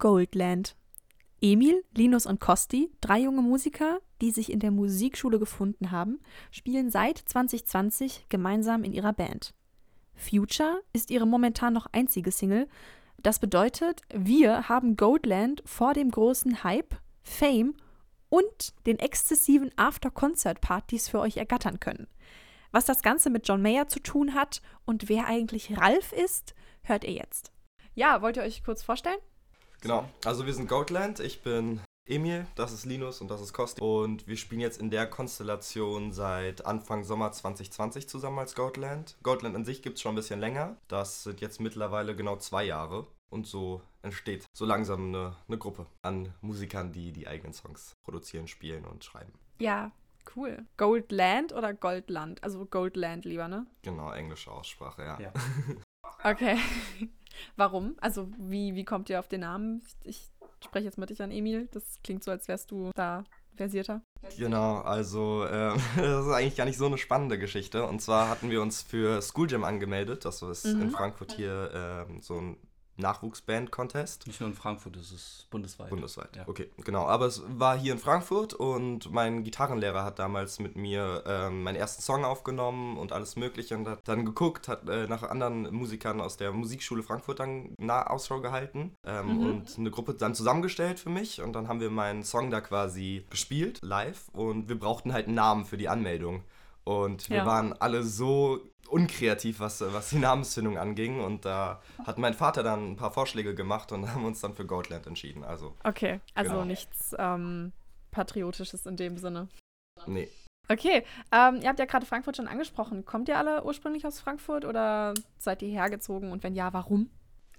Goldland. Emil, Linus und Kosti, drei junge Musiker, die sich in der Musikschule gefunden haben, spielen seit 2020 gemeinsam in ihrer Band. Future ist ihre momentan noch einzige Single. Das bedeutet, wir haben Goldland vor dem großen Hype, Fame und den exzessiven After-Concert-Partys für euch ergattern können. Was das Ganze mit John Mayer zu tun hat und wer eigentlich Ralf ist, hört ihr jetzt. Ja, wollt ihr euch kurz vorstellen? Genau, also wir sind Goatland, ich bin Emil, das ist Linus und das ist Kosti. Und wir spielen jetzt in der Konstellation seit Anfang Sommer 2020 zusammen als Goatland. Goatland an sich gibt es schon ein bisschen länger. Das sind jetzt mittlerweile genau zwei Jahre. Und so entsteht so langsam eine, eine Gruppe an Musikern, die die eigenen Songs produzieren, spielen und schreiben. Ja, cool. Goldland oder Goldland? Also Goldland lieber, ne? Genau, englische Aussprache, ja. ja. okay. Warum? Also wie, wie kommt ihr auf den Namen? Ich spreche jetzt mit dich an, Emil. Das klingt so, als wärst du da versierter. Genau, also äh, das ist eigentlich gar nicht so eine spannende Geschichte. Und zwar hatten wir uns für School Jam angemeldet. Das ist mhm. in Frankfurt hier äh, so ein Nachwuchsband-Contest. Nicht nur in Frankfurt, es ist bundesweit. Bundesweit, ja. okay, genau. Aber es war hier in Frankfurt und mein Gitarrenlehrer hat damals mit mir ähm, meinen ersten Song aufgenommen und alles Mögliche und hat dann geguckt, hat äh, nach anderen Musikern aus der Musikschule Frankfurt dann nah Ausschau gehalten ähm, mhm. und eine Gruppe dann zusammengestellt für mich und dann haben wir meinen Song da quasi gespielt, live und wir brauchten halt einen Namen für die Anmeldung. Und wir ja. waren alle so unkreativ, was, was die Namensfindung anging. Und da hat mein Vater dann ein paar Vorschläge gemacht und haben uns dann für Goldland entschieden. Also, okay, also genau. nichts ähm, Patriotisches in dem Sinne. Nee. Okay, ähm, ihr habt ja gerade Frankfurt schon angesprochen. Kommt ihr alle ursprünglich aus Frankfurt oder seid ihr hergezogen? Und wenn ja, warum?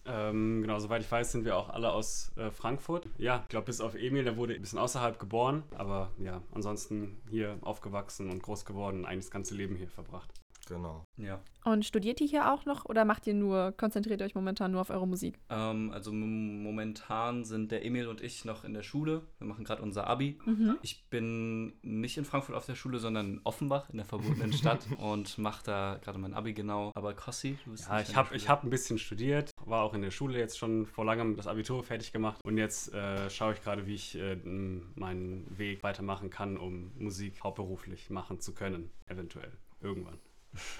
Ähm, genau, soweit ich weiß, sind wir auch alle aus äh, Frankfurt. Ja, ich glaube, bis auf Emil, der wurde ein bisschen außerhalb geboren, aber ja, ansonsten hier aufgewachsen und groß geworden und eigentlich das ganze Leben hier verbracht. Genau. Ja. Und studiert ihr hier auch noch oder macht ihr nur, konzentriert ihr euch momentan nur auf eure Musik? Ähm, also momentan sind der Emil und ich noch in der Schule. Wir machen gerade unser Abi. Mhm. Ich bin nicht in Frankfurt auf der Schule, sondern in Offenbach, in der verbotenen Stadt und mache da gerade mein Abi genau. Aber Kossi, du bist Ja, ich habe hab ein bisschen studiert, war auch in der Schule jetzt schon vor langem das Abitur fertig gemacht und jetzt äh, schaue ich gerade, wie ich äh, meinen Weg weitermachen kann, um Musik hauptberuflich machen zu können, eventuell irgendwann.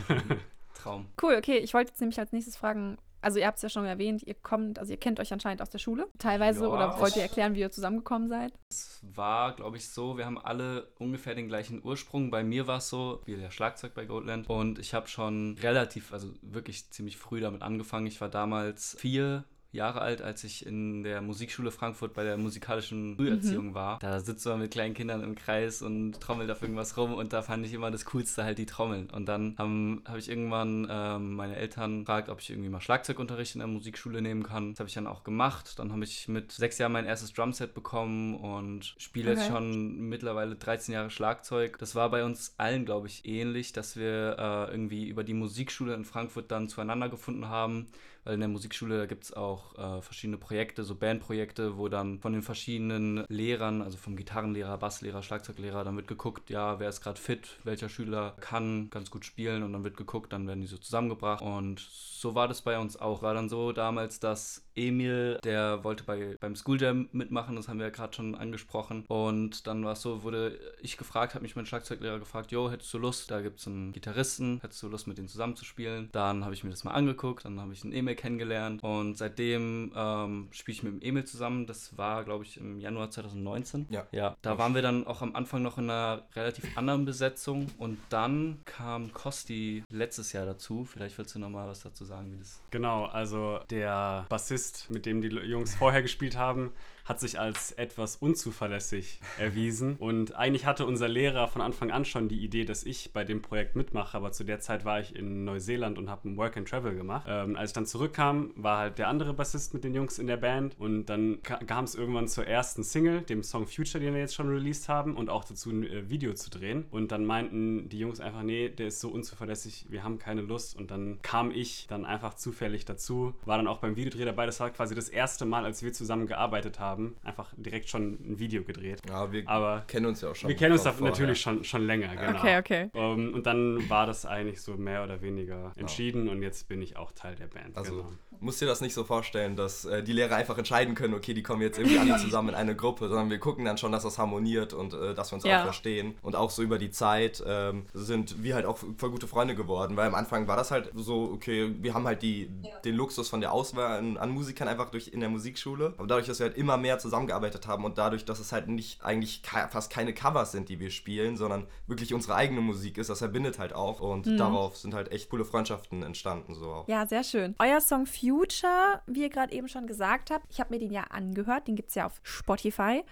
Traum. Cool, okay. Ich wollte jetzt nämlich als nächstes fragen, also ihr habt es ja schon erwähnt, ihr kommt, also ihr kennt euch anscheinend aus der Schule teilweise ja, oder wollt ihr erklären, wie ihr zusammengekommen seid? Es war, glaube ich, so, wir haben alle ungefähr den gleichen Ursprung. Bei mir war es so, wie der Schlagzeug bei Goldland und ich habe schon relativ, also wirklich ziemlich früh damit angefangen. Ich war damals vier Jahre alt, als ich in der Musikschule Frankfurt bei der musikalischen Früherziehung mhm. war. Da sitzt man mit kleinen Kindern im Kreis und trommelt auf irgendwas rum und da fand ich immer das Coolste halt die Trommeln. Und dann habe hab ich irgendwann ähm, meine Eltern gefragt, ob ich irgendwie mal Schlagzeugunterricht in der Musikschule nehmen kann. Das habe ich dann auch gemacht. Dann habe ich mit sechs Jahren mein erstes Drumset bekommen und spiele okay. jetzt schon mittlerweile 13 Jahre Schlagzeug. Das war bei uns allen, glaube ich, ähnlich, dass wir äh, irgendwie über die Musikschule in Frankfurt dann zueinander gefunden haben weil in der Musikschule gibt es auch äh, verschiedene Projekte, so Bandprojekte, wo dann von den verschiedenen Lehrern, also vom Gitarrenlehrer, Basslehrer, Schlagzeuglehrer, dann wird geguckt, ja, wer ist gerade fit, welcher Schüler kann ganz gut spielen und dann wird geguckt, dann werden die so zusammengebracht und so war das bei uns auch. War dann so damals, dass Emil, der wollte bei, beim School Jam mitmachen, das haben wir ja gerade schon angesprochen. Und dann war es so, wurde ich gefragt, hat mich mein Schlagzeuglehrer gefragt, jo, hättest du Lust, da gibt es einen Gitarristen, hättest du Lust, mit denen zusammenzuspielen? Dann habe ich mir das mal angeguckt, dann habe ich einen Emil kennengelernt und seitdem ähm, spiele ich mit dem Emil zusammen. Das war, glaube ich, im Januar 2019. Ja. Ja, da waren wir dann auch am Anfang noch in einer relativ anderen Besetzung und dann kam Kosti letztes Jahr dazu. Vielleicht willst du noch mal was dazu sagen, wie das... Genau, also der Bassist Bassist, mit dem die Jungs vorher gespielt haben, hat sich als etwas unzuverlässig erwiesen. Und eigentlich hatte unser Lehrer von Anfang an schon die Idee, dass ich bei dem Projekt mitmache, aber zu der Zeit war ich in Neuseeland und habe ein Work and Travel gemacht. Ähm, als ich dann zurückkam, war halt der andere Bassist mit den Jungs in der Band und dann kam es irgendwann zur ersten Single, dem Song Future, den wir jetzt schon released haben und auch dazu ein äh, Video zu drehen. Und dann meinten die Jungs einfach, nee, der ist so unzuverlässig, wir haben keine Lust. Und dann kam ich dann einfach zufällig dazu, war dann auch beim Videodreh dabei. Das war quasi das erste Mal, als wir zusammen gearbeitet haben haben, einfach direkt schon ein Video gedreht. Ja, wir Aber kennen uns ja auch schon. wir kennen uns da natürlich schon, schon länger, genau. Okay, okay. Ähm, und dann war das eigentlich so mehr oder weniger entschieden und jetzt bin ich auch Teil der Band. Also genau. musst dir das nicht so vorstellen, dass äh, die Lehrer einfach entscheiden können, okay, die kommen jetzt irgendwie alle zusammen in eine Gruppe, sondern wir gucken dann schon, dass das harmoniert und äh, dass wir uns Ja. auch verstehen. Und auch so über die Zeit ähm, sind wir halt auch voll gute Freunde geworden, weil am Anfang war das halt so, okay, wir haben halt die, den Luxus von der Auswahl an, an Musikern einfach durch in der Musikschule. Aber dadurch, dass wir halt immer mehr zusammengearbeitet haben und dadurch, dass es halt nicht eigentlich fast keine Covers sind, die wir spielen, sondern wirklich unsere eigene Musik ist, das verbindet halt auch. Und darauf sind halt echt coole Freundschaften entstanden. So auch. Ja, sehr schön. Euer Song Future, wie ihr gerade eben schon gesagt habt, ich habe mir den ja angehört, den gibt es ja auf Spotify.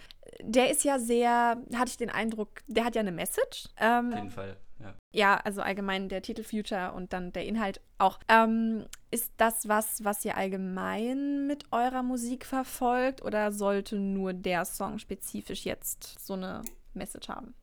Der ist ja sehr, hatte ich den Eindruck, der hat ja eine Message. Ähm, Auf jeden Fall, ja. also allgemein der Titel Future und dann der Inhalt auch. Ähm, ist das was, was ihr allgemein mit eurer Musik verfolgt oder sollte nur der Song spezifisch jetzt so eine Message haben?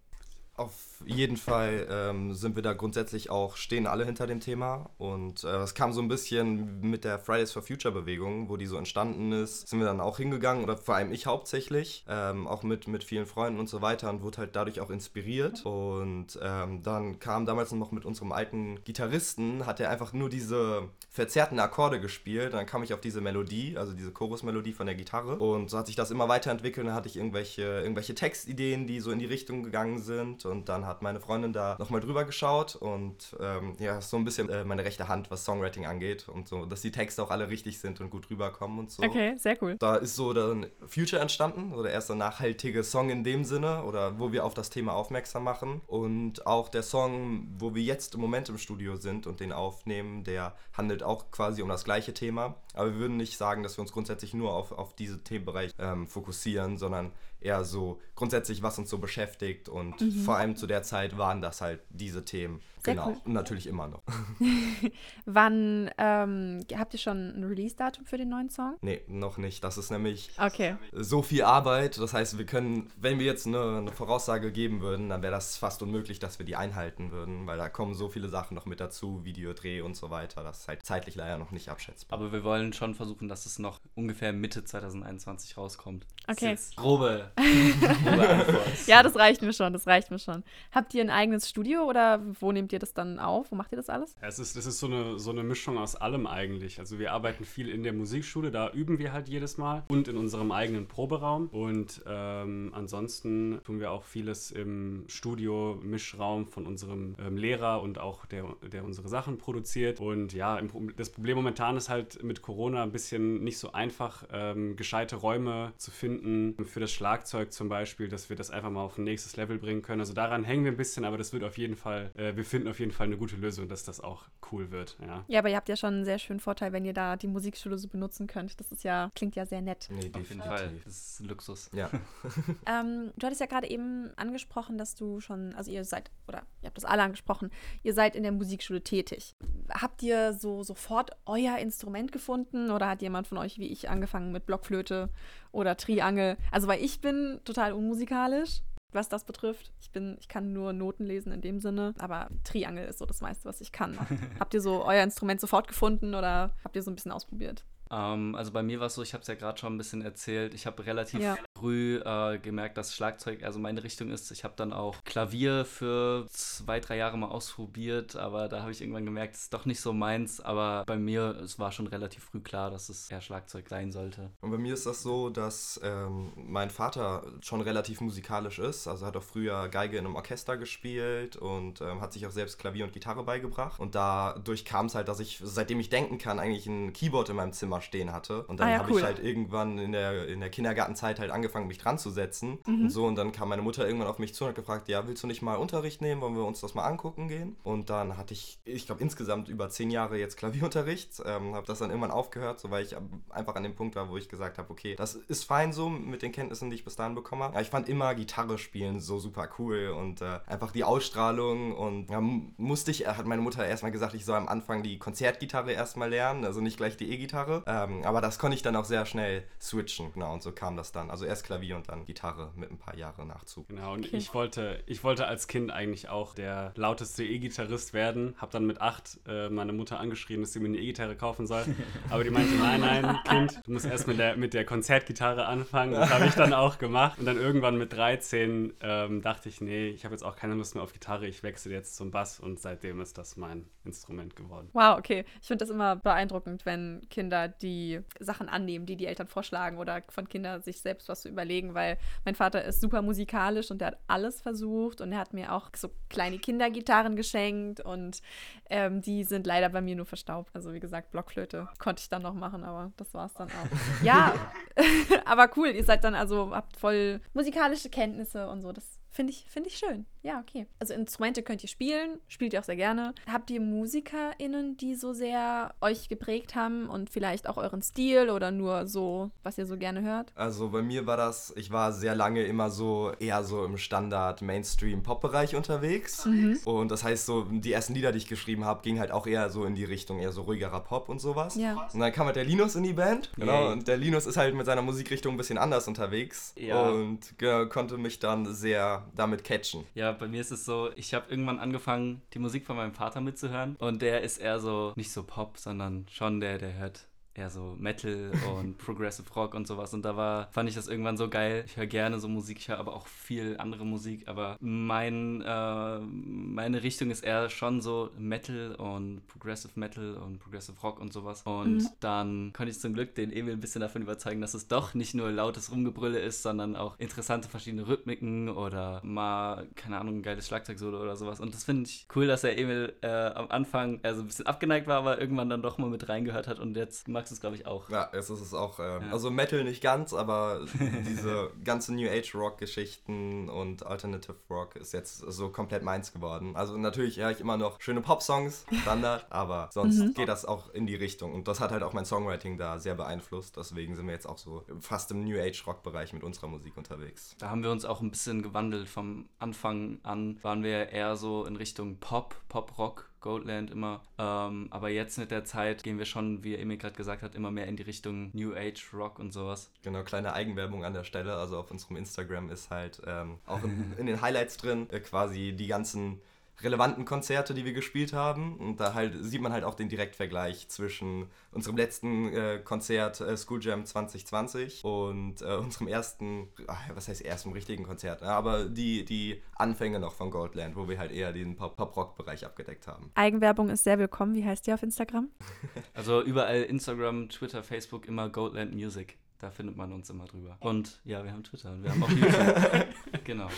Auf jeden Fall ähm, sind wir da grundsätzlich auch, stehen alle hinter dem Thema. Und äh, es kam so ein bisschen mit der Fridays for Future Bewegung, wo die so entstanden ist, sind wir dann auch hingegangen, oder vor allem ich hauptsächlich, ähm, auch mit, mit vielen Freunden und so weiter und wurde halt dadurch auch inspiriert. Und ähm, dann kam damals noch mit unserem alten Gitarristen, hat er einfach nur diese verzerrten Akkorde gespielt. Dann kam ich auf diese Melodie, also diese Chorusmelodie von der Gitarre. Und so hat sich das immer weiterentwickelt. Dann hatte ich irgendwelche, irgendwelche Textideen, die so in die Richtung gegangen sind. Und dann hat meine Freundin da nochmal drüber geschaut und ähm, ja, so ein bisschen äh, meine rechte Hand, was Songwriting angeht. Und so, dass die Texte auch alle richtig sind und gut rüberkommen und so. Okay, sehr cool. Da ist so dann Future entstanden, so der erste nachhaltige Song in dem Sinne, oder wo wir auf das Thema aufmerksam machen. Und auch der Song, wo wir jetzt im Moment im Studio sind und den aufnehmen, der handelt auch quasi um das gleiche Thema. Aber wir würden nicht sagen, dass wir uns grundsätzlich nur auf, auf diesen Themenbereich ähm, fokussieren, sondern eher so grundsätzlich, was uns so beschäftigt. Und vor allem zu der Zeit waren das halt diese Themen. Sehr genau. cool. Und natürlich immer noch. Wann ähm, habt ihr schon ein Release-Datum für den neuen Song? nee, noch nicht. Das ist nämlich Okay. so viel Arbeit. Das heißt, wir können, wenn wir jetzt eine, eine Voraussage geben würden, dann wäre das fast unmöglich, dass wir die einhalten würden, weil da kommen so viele Sachen noch mit dazu, Videodreh und so weiter. Das ist halt zeitlich leider noch nicht abschätzbar. Aber wir wollen schon versuchen, dass es noch ungefähr Mitte 2021 rauskommt. Das Okay. ist jetzt grobe, grobe Antwort. Ja, das reicht mir schon, das reicht mir schon. Habt ihr ein eigenes Studio oder wo nehmt ihr das dann auf? Wo macht ihr das alles? Es ist, es ist so, eine, so eine Mischung aus allem eigentlich. Also wir arbeiten viel in der Musikschule, da üben wir halt jedes Mal und in unserem eigenen Proberaum. Und ähm, ansonsten tun wir auch vieles im Studio, Mischraum von unserem ähm, Lehrer und auch der, der unsere Sachen produziert. Und ja, im, das Problem momentan ist halt mit Corona ein bisschen nicht so einfach, ähm, gescheite Räume zu finden. Für das Schlagzeug zum Beispiel, dass wir das einfach mal auf ein nächstes Level bringen können. Also daran hängen wir ein bisschen, aber das wird auf jeden Fall, äh, wir finden auf jeden Fall eine gute Lösung, dass das auch cool wird. Ja. Ja, aber ihr habt ja schon einen sehr schönen Vorteil, wenn ihr da die Musikschule so benutzen könnt. Das ist ja, klingt ja sehr nett. Nee, Auf jeden Fall. Das ist Luxus. Ja. Ähm, du hattest ja gerade eben angesprochen, dass du schon, also ihr seid, oder ihr habt das alle angesprochen, ihr seid in der Musikschule tätig. Habt ihr so sofort euer Instrument gefunden oder hat jemand von euch wie ich angefangen mit Blockflöte oder Triangel? Also weil ich bin total unmusikalisch, was das betrifft. Ich bin, ich kann nur Noten lesen in dem Sinne, aber Triangel ist so das meiste, was ich kann. habt ihr so euer Instrument sofort gefunden oder habt ihr so ein bisschen ausprobiert? Ähm, also bei mir war es so, ich habe es ja gerade schon ein bisschen erzählt. Ich habe relativ Ja. früh äh, gemerkt, dass Schlagzeug also meine Richtung ist. Ich habe dann auch Klavier für zwei, drei Jahre mal ausprobiert, aber da habe ich irgendwann gemerkt, es ist doch nicht so meins. Aber bei mir, es war schon relativ früh klar, dass es eher Schlagzeug sein sollte. Und bei mir ist das so, dass ähm, mein Vater schon relativ musikalisch ist. Also hat auch früher Geige in einem Orchester gespielt und ähm, hat sich auch selbst Klavier und Gitarre beigebracht. Und dadurch kam es halt, dass ich, seitdem ich denken kann, eigentlich ein Keyboard in meinem Zimmer stehen hatte. Und dann Ah ja, habe cool. ich halt irgendwann in der, in der Kindergartenzeit halt angefangen, mich dran zu setzen. Und so, und dann kam meine Mutter irgendwann auf mich zu und hat gefragt, ja, willst du nicht mal Unterricht nehmen? Wollen wir uns das mal angucken gehen? Und dann hatte ich, ich glaube, insgesamt über zehn Jahre jetzt Klavierunterricht. Ähm, habe das dann irgendwann aufgehört, so weil ich einfach an dem Punkt war, wo ich gesagt habe, okay, das ist fein so mit den Kenntnissen, die ich bis dahin bekommen habe. Aber ich fand immer Gitarre spielen so super cool und äh, einfach die Ausstrahlung und ja, musste ich, hat meine Mutter erstmal gesagt, ich soll am Anfang die Konzertgitarre erstmal lernen, also nicht gleich die E-Gitarre. Ähm, aber das konnte ich dann auch sehr schnell switchen. Genau, und so kam das dann. Also erst Klavier und dann Gitarre mit ein paar Jahren Nachzug. Genau, und okay. ich, wollte, ich wollte als Kind eigentlich auch der lauteste E-Gitarrist werden. Hab dann mit acht äh, meine Mutter angeschrien, dass sie mir eine E-Gitarre kaufen soll. Aber die meinte, nein, nein, Kind, du musst erst mit der, mit der Konzertgitarre anfangen. Das habe ich dann auch gemacht. Und dann irgendwann mit 13 ähm, dachte ich, nee, ich habe jetzt auch keine Lust mehr auf Gitarre. Ich wechsle jetzt zum Bass und seitdem ist das mein Instrument geworden. Wow, okay. Ich finde das immer beeindruckend, wenn Kinder die Sachen annehmen, die die Eltern vorschlagen oder von Kindern sich selbst was zu überlegen, weil mein Vater ist super musikalisch und der hat alles versucht und er hat mir auch so kleine Kindergitarren geschenkt und ähm, die sind leider bei mir nur verstaubt. Also wie gesagt, Blockflöte konnte ich dann noch machen, aber das war es dann auch. ja, aber cool, ihr seid dann also, habt voll musikalische Kenntnisse und so. Das Finde ich, find ich schön. Ja, okay. Also Instrumente könnt ihr spielen, spielt ihr auch sehr gerne. Habt ihr MusikerInnen, die so sehr euch geprägt haben und vielleicht auch euren Stil oder nur so, was ihr so gerne hört? Also bei mir war das, ich war sehr lange immer so eher so im Standard Mainstream-Pop-Bereich unterwegs. Mhm. Und das heißt so, die ersten Lieder, die ich geschrieben habe, gingen halt auch eher so in die Richtung eher so ruhigerer Pop und sowas. Ja. Und dann kam halt der Linus in die Band. Genau. Yay. Und der Linus ist halt mit seiner Musikrichtung ein bisschen anders unterwegs. Ja. Und konnte mich dann sehr damit catchen. Ja, bei mir ist es so, ich habe irgendwann angefangen, die Musik von meinem Vater mitzuhören und der ist eher so, nicht so Pop, sondern schon der, der hört eher so Metal und Progressive Rock und sowas. Und da war, fand ich das irgendwann so geil. Ich höre gerne so Musik, ich höre aber auch viel andere Musik. Aber mein, äh, meine Richtung ist eher schon so Metal und Progressive Metal und Progressive Rock und sowas. Und mhm. dann konnte ich zum Glück den Emil ein bisschen davon überzeugen, dass es doch nicht nur lautes Rumgebrülle ist, sondern auch interessante verschiedene Rhythmiken oder mal, keine Ahnung, ein geiles Schlagzeugsolo oder sowas. Und das finde ich cool, dass der Emil äh, am Anfang also ein bisschen abgeneigt war, aber irgendwann dann doch mal mit reingehört hat und jetzt mag magst es, glaube ich, auch. Ja, es ist es auch. Äh, ja. Also Metal nicht ganz, aber diese ganze New Age Rock-Geschichten und Alternative Rock ist jetzt so komplett meins geworden. Also natürlich höre ich immer noch schöne Pop-Songs, Standard, aber sonst mhm. geht das auch in die Richtung. Und das hat halt auch mein Songwriting da sehr beeinflusst. Deswegen sind wir jetzt auch so fast im New Age Rock-Bereich mit unserer Musik unterwegs. Da haben wir uns auch ein bisschen gewandelt. Vom Anfang an waren wir eher so in Richtung Pop, Pop-Rock Goldland immer. Ähm, aber jetzt mit der Zeit gehen wir schon, wie Emil gerade gesagt hat, immer mehr in die Richtung New Age Rock und sowas. Genau, kleine Eigenwerbung an der Stelle. Also auf unserem Instagram ist halt ähm, auch in, in, den Highlights drin äh, quasi die ganzen relevanten Konzerte, die wir gespielt haben. Und da halt sieht man halt auch den Direktvergleich zwischen unserem letzten äh, Konzert äh, School Jam 2020 und äh, unserem ersten, ach, was heißt ersten richtigen Konzert, aber die, die Anfänge noch von Goldland, wo wir halt eher den Pop-Rock-Bereich abgedeckt haben. Eigenwerbung ist sehr willkommen. Wie heißt die auf Instagram? also überall Instagram, Twitter, Facebook immer Goldland Music. Da findet man uns immer drüber. Und ja, wir haben Twitter und wir haben auch YouTube. genau.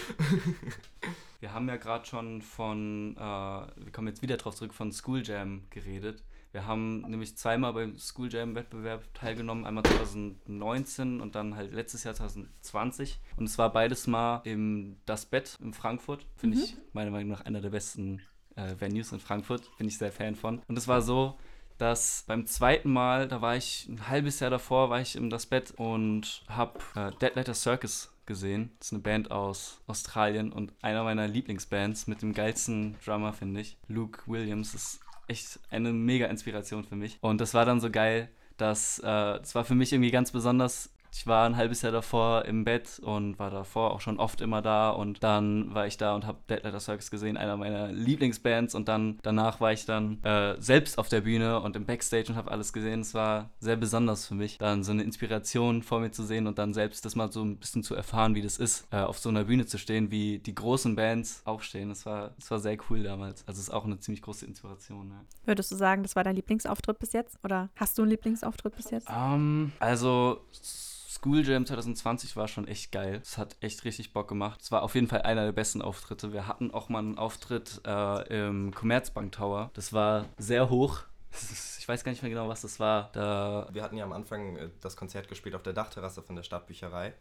Wir haben ja gerade schon von, äh, wir kommen jetzt wieder drauf zurück, von School Jam geredet. Wir haben nämlich zweimal beim School Jam Wettbewerb teilgenommen, einmal 2019 und dann halt letztes Jahr 2020. Und es war beides mal im Das Bett in Frankfurt. Finde mhm. ich meiner Meinung nach einer der besten äh, Venues in Frankfurt. Bin ich sehr Fan von. Und es war so, dass beim zweiten Mal, da war ich ein halbes Jahr davor, war ich im Das Bett und habe äh, Dead Letter Circus gesehen. Das ist eine Band aus Australien und einer meiner Lieblingsbands mit dem geilsten Drummer, finde ich. Luke Williams ist echt eine mega Inspiration für mich. Und das war dann so geil, dass äh, das war für mich irgendwie ganz besonders, ich war ein halbes Jahr davor im Bett und war davor auch schon oft immer da und dann war ich da und habe Dead Letter Circus gesehen, einer meiner Lieblingsbands und dann danach war ich dann äh, selbst auf der Bühne und im Backstage und habe alles gesehen. Es war sehr besonders für mich, dann so eine Inspiration vor mir zu sehen und dann selbst das mal so ein bisschen zu erfahren, wie das ist, äh, auf so einer Bühne zu stehen, wie die großen Bands aufstehen. Das war, das war sehr cool damals. Also es ist auch eine ziemlich große Inspiration. Ja. Würdest du sagen, das war dein Lieblingsauftritt bis jetzt oder hast du einen Lieblingsauftritt bis jetzt? Um, ähm, also School Jam 2020 war schon echt geil. Es hat echt richtig Bock gemacht. Es war auf jeden Fall einer der besten Auftritte. Wir hatten auch mal einen Auftritt äh, im Commerzbank Tower. Das war sehr hoch. Ich weiß gar nicht mehr genau, was das war. Da wir hatten ja am Anfang äh, das Konzert gespielt auf der Dachterrasse von der Stadtbücherei.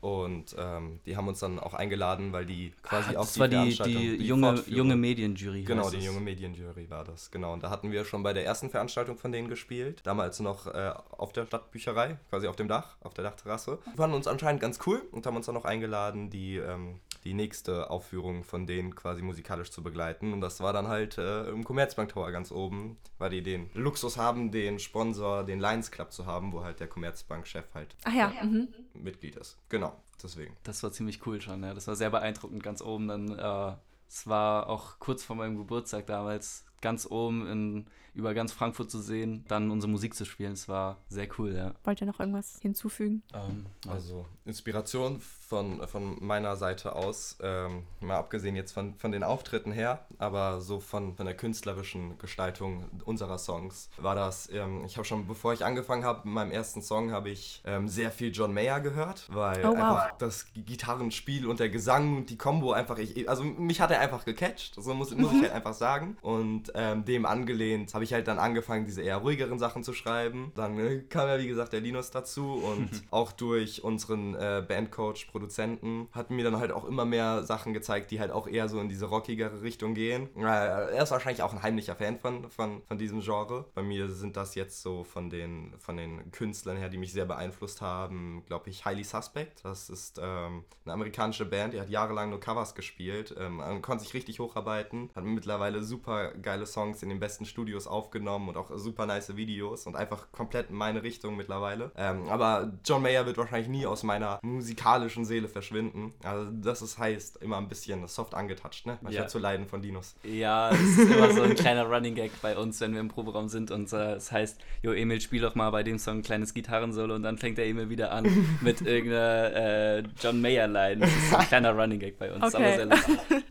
Und ähm, die haben uns dann auch eingeladen, weil die quasi ah, auch das die war die, die, die junge, junge Medienjury. Genau, die junge Medienjury war das. Genau. Und da hatten wir schon bei der ersten Veranstaltung von denen gespielt. Damals noch äh, auf der Stadtbücherei, quasi auf dem Dach, auf der Dachterrasse. Die fanden uns anscheinend ganz cool und haben uns dann noch eingeladen, die, ähm, die nächste Aufführung von denen quasi musikalisch zu begleiten. Und das war dann halt äh, im Commerzbank Tower ganz oben, weil die den Luxus haben, den Sponsor, den Lions Club zu haben, wo halt der Commerzbank-Chef halt Ach ja, mhm. Mitglied ist. Genau, deswegen. Das war ziemlich cool schon, ja. Das war sehr beeindruckend ganz oben. Dann, äh, es war auch kurz vor meinem Geburtstag damals, ganz oben in, über ganz Frankfurt zu sehen, dann unsere Musik zu spielen. Es war sehr cool, ja. Wollt ihr noch irgendwas hinzufügen? Ähm, Also Inspiration von, von meiner Seite aus, ähm, mal abgesehen jetzt von, von den Auftritten her, aber so von, von der künstlerischen Gestaltung unserer Songs war das, ähm, ich habe schon, bevor ich angefangen habe, mit meinem ersten Song habe ich ähm, sehr viel John Mayer gehört, weil Oh, wow. einfach das Gitarrenspiel und der Gesang und die Combo einfach, ich, also mich hat er einfach gecatcht, so muss, muss ich halt einfach sagen und ähm, dem angelehnt habe ich halt dann angefangen, diese eher ruhigeren Sachen zu schreiben. Dann äh, kam ja wie gesagt der Linus dazu und auch durch unseren äh, Bandcoach, Produzenten, hat mir dann halt auch immer mehr Sachen gezeigt, die halt auch eher so in diese rockigere Richtung gehen. Äh, er ist wahrscheinlich auch ein heimlicher Fan von, von, von diesem Genre. Bei mir sind das jetzt so von den, von den Künstlern her, die mich sehr beeinflusst haben, glaube ich, Highly Suspect. Das ist ähm, eine amerikanische Band, die hat jahrelang nur Covers gespielt, ähm, konnte sich richtig hocharbeiten, hat mittlerweile super geile Songs in den besten Studios aufgenommen und auch super nice Videos und einfach komplett in meine Richtung mittlerweile. Ähm, aber John Mayer wird wahrscheinlich nie aus meiner musikalischen Seele verschwinden. Also das ist, heißt immer ein bisschen soft angetouched, ne? Manchmal Ja. zu leiden von Dinos. Ja, das ist immer so ein kleiner Running Gag bei uns, wenn wir im Proberaum sind und äh, es heißt, jo Emil, spiel doch mal bei dem Song ein kleines Gitarrensolo und dann fängt der Emil wieder an mit irgendeiner äh, John Mayer-Line. Das ist so ein kleiner Running Gag bei uns, Okay. aber.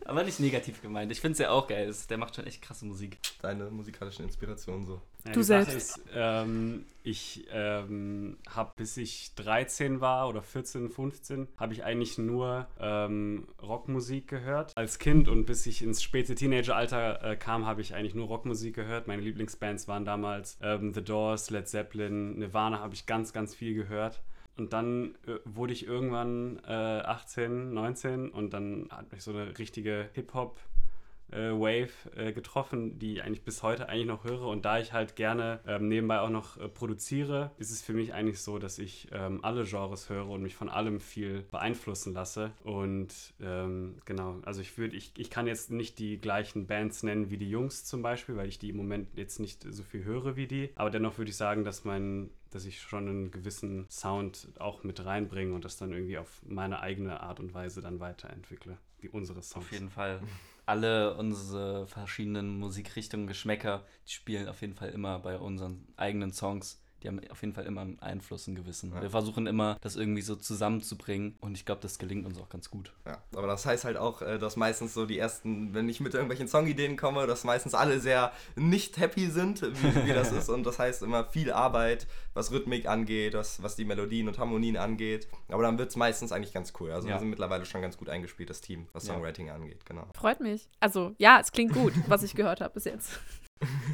Aber nicht negativ gemeint. Ich finde es ja auch geil. Das- Der macht schon echt krasse Musik. Deine musikalischen Inspirationen so. Ja, Du selbst. Ist, ähm, ich ähm, habe, bis ich 13 war oder 14, 15, habe ich eigentlich nur ähm, Rockmusik gehört als Kind und bis ich ins späte Teenageralter äh, kam, habe ich eigentlich nur Rockmusik gehört. Meine Lieblingsbands waren damals ähm, The Doors, Led Zeppelin, Nirvana habe ich ganz, ganz viel gehört. Und dann äh, wurde ich irgendwann äh, 18, 19 und dann hat mich so eine richtige Hip-Hop äh, Wave äh, getroffen, die ich eigentlich bis heute eigentlich noch höre. Und da ich halt gerne ähm, nebenbei auch noch äh, produziere, ist es für mich eigentlich so, dass ich ähm, alle Genres höre und mich von allem viel beeinflussen lasse. Und ähm, genau, also ich würde, ich, ich kann jetzt nicht die gleichen Bands nennen wie die Jungs zum Beispiel, weil ich die im Moment jetzt nicht so viel höre wie die. Aber dennoch würde ich sagen, dass mein dass ich schon einen gewissen Sound auch mit reinbringe und das dann irgendwie auf meine eigene Art und Weise dann weiterentwickle, wie unsere Songs. Auf jeden Fall. Alle unsere verschiedenen Musikrichtungen, Geschmäcker, die spielen auf jeden Fall immer bei unseren eigenen Songs. Die haben auf jeden Fall immer einen Einfluss, einen gewissen. Ja. Wir versuchen immer, das irgendwie so zusammenzubringen und ich glaube, das gelingt uns auch ganz gut. Ja, aber das heißt halt auch, äh, dass meistens so die ersten, wenn ich mit irgendwelchen Songideen komme, dass meistens alle sehr nicht happy sind, wie, wie das ist. Und das heißt immer viel Arbeit, was Rhythmik angeht, was, was die Melodien und Harmonien angeht. Aber dann wird es meistens eigentlich ganz cool. Also Ja. wir sind mittlerweile schon ganz gut eingespieltes Team, was Ja. Songwriting angeht, genau. Freut mich. Also, ja, es klingt gut, was ich gehört habe bis jetzt.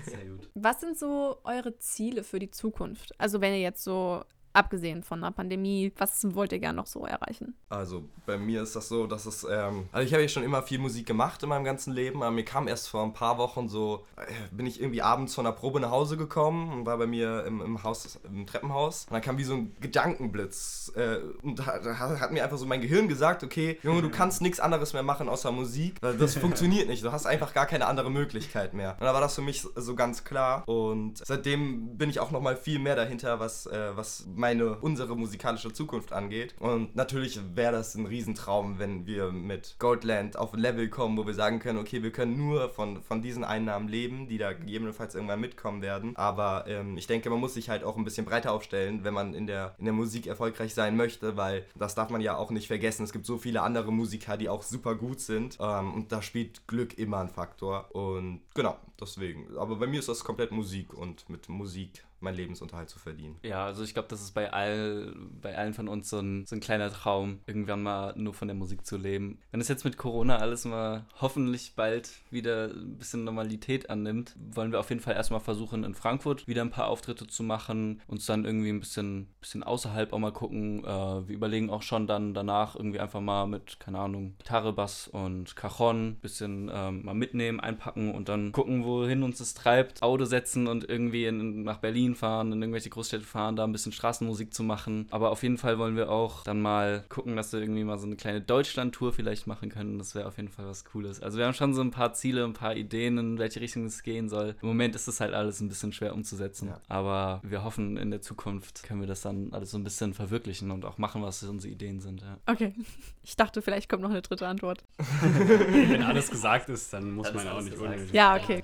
Sehr gut. Was sind so eure Ziele für die Zukunft? Also, wenn ihr jetzt so, abgesehen von einer Pandemie, was wollt ihr gern noch so erreichen? Also bei mir ist das so, dass es, ähm, also ich habe ja schon immer viel Musik gemacht in meinem ganzen Leben, aber mir kam erst vor ein paar Wochen so, äh, bin ich irgendwie abends von der Probe nach Hause gekommen und war bei mir im, im Haus, im Treppenhaus und dann kam wie so ein Gedankenblitz äh, und da, da hat hat mir einfach so mein Gehirn gesagt, okay, Junge, du kannst nichts anderes mehr machen außer Musik, weil das funktioniert nicht, du hast einfach gar keine andere Möglichkeit mehr. Und da war das für mich so ganz klar und seitdem bin ich auch nochmal viel mehr dahinter, was, äh, was meine, unsere musikalische Zukunft angeht. Und natürlich wäre das ein Riesentraum, wenn wir mit Goldland auf ein Level kommen, wo wir sagen können, okay, wir können nur von, von diesen Einnahmen leben, die da gegebenenfalls irgendwann mitkommen werden. Aber ähm, ich denke, man muss sich halt auch ein bisschen breiter aufstellen, wenn man in der, in der Musik erfolgreich sein möchte, weil das darf man ja auch nicht vergessen. Es gibt so viele andere Musiker, die auch super gut sind. Ähm, und da spielt Glück immer ein Faktor. Und genau, deswegen. Aber bei mir ist das komplett Musik und mit Musik meinen Lebensunterhalt zu verdienen. Ja, also ich glaube, das ist bei, all, bei allen von uns so ein, so ein kleiner Traum, irgendwann mal nur von der Musik zu leben. Wenn es jetzt mit Corona alles mal hoffentlich bald wieder ein bisschen Normalität annimmt, wollen wir auf jeden Fall erstmal versuchen, in Frankfurt wieder ein paar Auftritte zu machen, uns dann irgendwie ein bisschen, bisschen außerhalb auch mal gucken. Äh, wir überlegen auch schon dann danach irgendwie einfach mal mit, keine Ahnung, Gitarre, Bass und Cajon ein bisschen ähm, mal mitnehmen, einpacken und dann gucken, wohin uns das treibt, Auto setzen und irgendwie in, nach Berlin hinfahren, in irgendwelche Großstädte fahren, da ein bisschen Straßenmusik zu machen. Aber auf jeden Fall wollen wir auch dann mal gucken, dass wir irgendwie mal so eine kleine Deutschland-Tour vielleicht machen können. Das wäre auf jeden Fall was Cooles. Also wir haben schon so ein paar Ziele, ein paar Ideen, in welche Richtung es gehen soll. Im Moment ist das halt alles ein bisschen schwer umzusetzen. Ja. Aber wir hoffen, in der Zukunft können wir das dann alles so ein bisschen verwirklichen und auch machen, was unsere Ideen sind. Ja. Okay. Ich dachte, vielleicht kommt noch eine dritte Antwort. Wenn alles gesagt ist, dann muss dann man auch nicht unnötig. Ja, okay.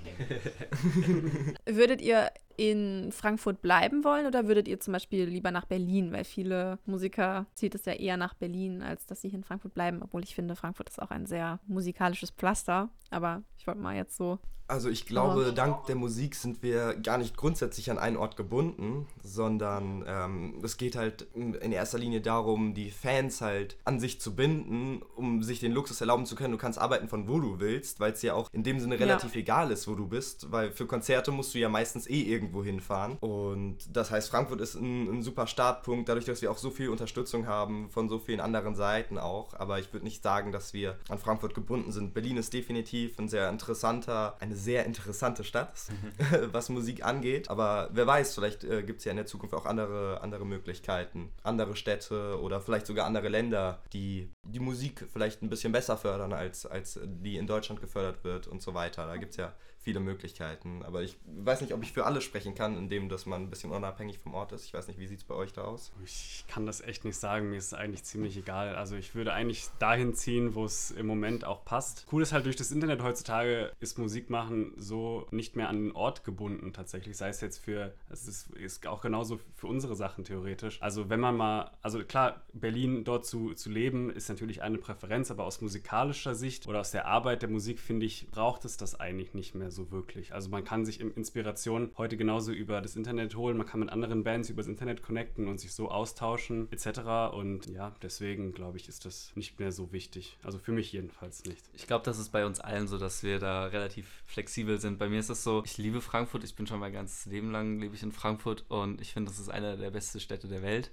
Würdet ihr in Frankfurt bleiben wollen oder würdet ihr zum Beispiel lieber nach Berlin? Weil viele Musiker zieht es ja eher nach Berlin, als dass sie hier in Frankfurt bleiben. Obwohl ich finde, Frankfurt ist auch ein sehr musikalisches Pflaster. Aber ich wollte mal jetzt so also ich glaube, oh. dank der Musik sind wir gar nicht grundsätzlich an einen Ort gebunden, sondern ähm, es geht halt in erster Linie darum, die Fans halt an sich zu binden, um sich den Luxus erlauben zu können. Du kannst arbeiten von wo du willst, weil es ja auch in dem Sinne relativ ja. egal ist, wo du bist, weil für Konzerte musst du ja meistens eh irgendwo hinfahren. Und das heißt, Frankfurt ist ein, ein super Startpunkt, dadurch, dass wir auch so viel Unterstützung haben von so vielen anderen Seiten auch. Aber ich würde nicht sagen, dass wir an Frankfurt gebunden sind. Berlin ist definitiv ein sehr interessanter, eine sehr interessante Stadt, mhm. was Musik angeht. Aber wer weiß, vielleicht äh, gibt es ja in der Zukunft auch andere, andere Möglichkeiten, andere Städte oder vielleicht sogar andere Länder, die die Musik vielleicht ein bisschen besser fördern, als, als die in Deutschland gefördert wird und so weiter. Da gibt es ja viele Möglichkeiten. Aber ich weiß nicht, ob ich für alle sprechen kann, indem dass man ein bisschen unabhängig vom Ort ist. Ich weiß nicht, wie sieht es bei euch da aus? Ich kann das echt nicht sagen. Mir ist es eigentlich ziemlich egal. Also ich würde eigentlich dahin ziehen, wo es im Moment auch passt. Cool ist halt durch das Internet heutzutage ist Musik machen so nicht mehr an den Ort gebunden tatsächlich. Sei es jetzt für, es ist, ist auch genauso für unsere Sachen theoretisch. Also wenn man mal, also klar, Berlin dort zu, zu leben, ist natürlich eine Präferenz, aber aus musikalischer Sicht oder aus der Arbeit der Musik, finde ich, braucht es das eigentlich nicht mehr so wirklich. Also man kann sich Inspiration heute genauso über das Internet holen, man kann mit anderen Bands über das Internet connecten und sich so austauschen etc. Und ja, deswegen glaube ich, ist das nicht mehr so wichtig. Also für mich jedenfalls nicht. Ich glaube, das ist bei uns allen so, dass wir da relativ flexibel sind. Bei mir ist es so, ich liebe Frankfurt, ich bin schon mein ganzes Leben lang lebe ich in Frankfurt und ich finde, das ist eine der besten Städte der Welt.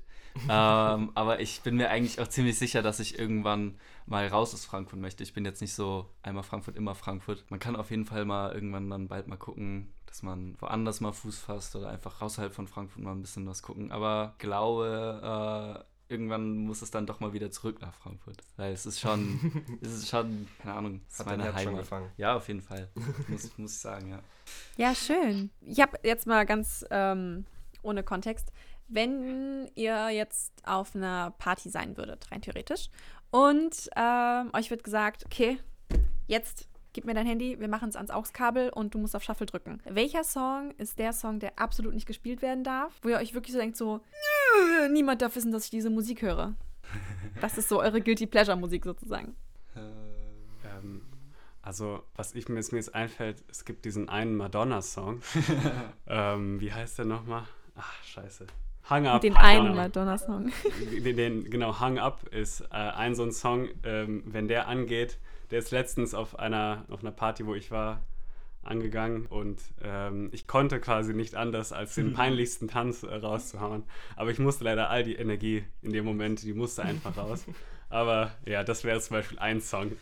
Ähm, aber ich bin mir eigentlich auch ziemlich sicher, dass ich irgendwann mal raus aus Frankfurt möchte. Ich bin jetzt nicht so einmal Frankfurt, immer Frankfurt. Man kann auf jeden Fall mal irgendwann dann bald mal gucken, dass man woanders mal Fuß fasst oder einfach außerhalb von Frankfurt mal ein bisschen was gucken. Aber glaube, äh, irgendwann muss es dann doch mal wieder zurück nach Frankfurt. Weil es ist schon, es ist schon, keine Ahnung, es ist Hat meine Heimat. Schon Ja, auf jeden Fall. muss, muss ich sagen, ja. Ja, schön. Ich habe jetzt mal ganz ähm, ohne Kontext. Wenn ihr jetzt auf einer Party sein würdet, rein theoretisch, und ähm, euch wird gesagt, okay, jetzt gib mir dein Handy, wir machen es ans AUX-Kabel und du musst auf Shuffle drücken. Welcher Song ist der Song, der absolut nicht gespielt werden darf, wo ihr euch wirklich so denkt, so, niemand darf wissen, dass ich diese Musik höre? Das ist so eure Guilty Pleasure-Musik sozusagen. Ähm, also, was ich mir jetzt, mir jetzt einfällt, es gibt diesen einen Madonna-Song. ähm, wie heißt der nochmal? Ach, scheiße. Hang Up. Den einen. Madonna-Song. Den, den, genau, Hang Up ist äh, ein so ein Song, ähm, wenn der angeht, der ist letztens auf einer, auf einer Party, wo ich war, angegangen und ähm, ich konnte quasi nicht anders, als den peinlichsten Tanz äh, rauszuhauen. Aber ich musste leider all die Energie in dem Moment, die musste einfach raus. Aber ja, das wäre zum Beispiel ein Song.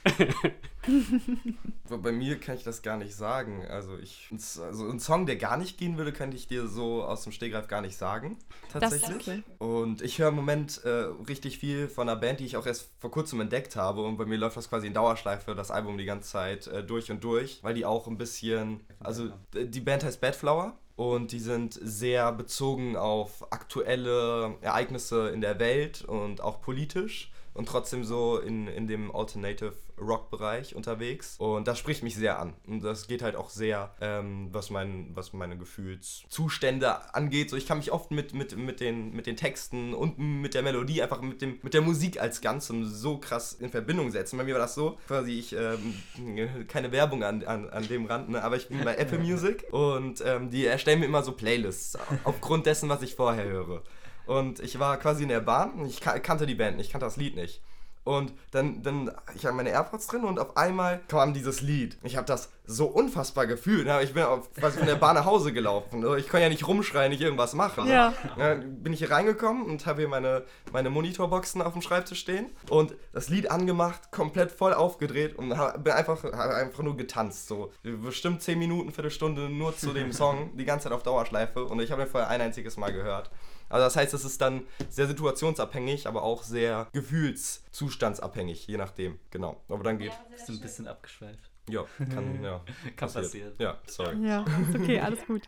Bei mir kann ich das gar nicht sagen. Also, ich, also ein Song, der gar nicht gehen würde, könnte ich dir so aus dem Stegreif gar nicht sagen. Tatsächlich. Okay. Und ich höre im Moment äh, richtig viel von einer Band, die ich auch erst vor kurzem entdeckt habe. Und bei mir läuft das quasi in Dauerschleife, das Album die ganze Zeit äh, durch und durch, weil die auch ein bisschen. Also, die Band heißt Badflower und die sind sehr bezogen auf aktuelle Ereignisse in der Welt und auch politisch und trotzdem so in, in dem Alternative Rock-Bereich unterwegs. Und das spricht mich sehr an. Und das geht halt auch sehr, ähm, was, mein, was meine Gefühlszustände angeht. So, ich kann mich oft mit, mit, mit, den, mit den Texten und mit der Melodie, einfach mit, dem, mit der Musik als Ganzem so krass in Verbindung setzen. Bei mir war das so, quasi ich, ähm, keine Werbung an, an, an dem Rand, ne? aber ich bin bei Apple Music und ähm, die erstellen mir immer so Playlists aufgrund dessen, was ich vorher höre. Und ich war quasi in der Bahn und ich kannte die Band nicht, ich kannte das Lied nicht. Und dann, dann ich habe meine AirPods drin und auf einmal kam dieses Lied. Ich habe das so unfassbar gefühlt. Ich bin auf, quasi von der Bahn nach Hause gelaufen. Ich kann ja nicht rumschreien, nicht irgendwas machen. Ja. Dann bin ich hier reingekommen und habe hier meine, meine Monitorboxen auf dem Schreibtisch stehen und das Lied angemacht, komplett voll aufgedreht und hab, bin einfach, hab einfach nur getanzt. So bestimmt 10 Minuten, Viertelstunde nur zu dem Song, die ganze Zeit auf Dauerschleife und ich habe den vorher ein einziges Mal gehört. Also das heißt, es ist dann sehr situationsabhängig, aber auch sehr gefühlszustandsabhängig, je nachdem. Genau. Aber dann geht. Bist du ein bisschen abgeschweift. Ja, kann, ja. Kann passieren. Ja, sorry. Ja, ist okay, alles gut.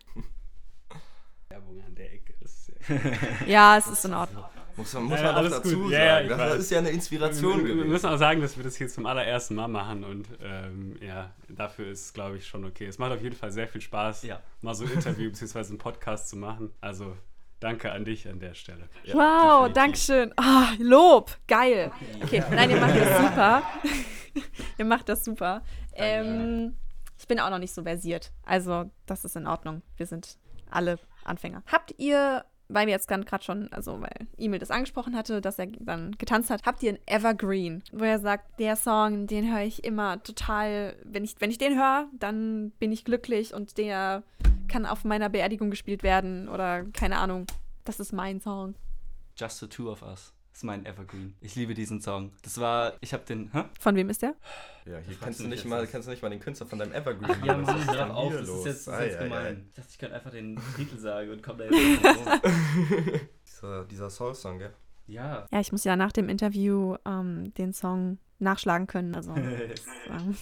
Werbung an der Ecke. Ist ja Ja, es ist in Ordnung. Muss man, muss Ja, man dazu gut. sagen. Ja, ja, das weiß. ist ja eine Inspiration wir, wir gewesen. müssen auch sagen, dass wir das hier zum allerersten Mal machen und ähm, ja, dafür ist es, glaube ich, schon okay. Es macht auf jeden Fall sehr viel Spaß, Ja. mal so ein Interview bzw. einen Podcast zu machen. Also danke an dich an der Stelle. Ja, wow, definitiv. Dankeschön. Ah, Lob, geil. Okay, nein, ihr macht das super. ihr macht das super. Ähm, ich bin auch noch nicht so versiert. Also, das ist in Ordnung. Wir sind alle Anfänger. Habt ihr, weil wir jetzt gerade schon, also weil Emil das angesprochen hatte, dass er dann getanzt hat, habt ihr einen Evergreen, wo er sagt, der Song, den höre ich immer total, wenn ich, wenn ich den höre, dann bin ich glücklich und der kann auf meiner Beerdigung gespielt werden oder keine Ahnung. Das ist mein Song. Just the Two of Us ist mein Evergreen. Ich liebe diesen Song. Das war, ich habe den, hä? Von wem ist der? Ja, hier kennst du nicht mal, was? kennst du nicht mal den Künstler von deinem Evergreen. Ach ja, Mann, hör auf, das ist los? jetzt, das ist jetzt ei, gemein. ei. Ich dachte, ich könnte einfach den Titel sagen und komme da jetzt. Dieser, dieser Soul-Song, gell? Ja. Ja, ich muss ja nach dem Interview ähm, den Song nachschlagen können. Also, ähm,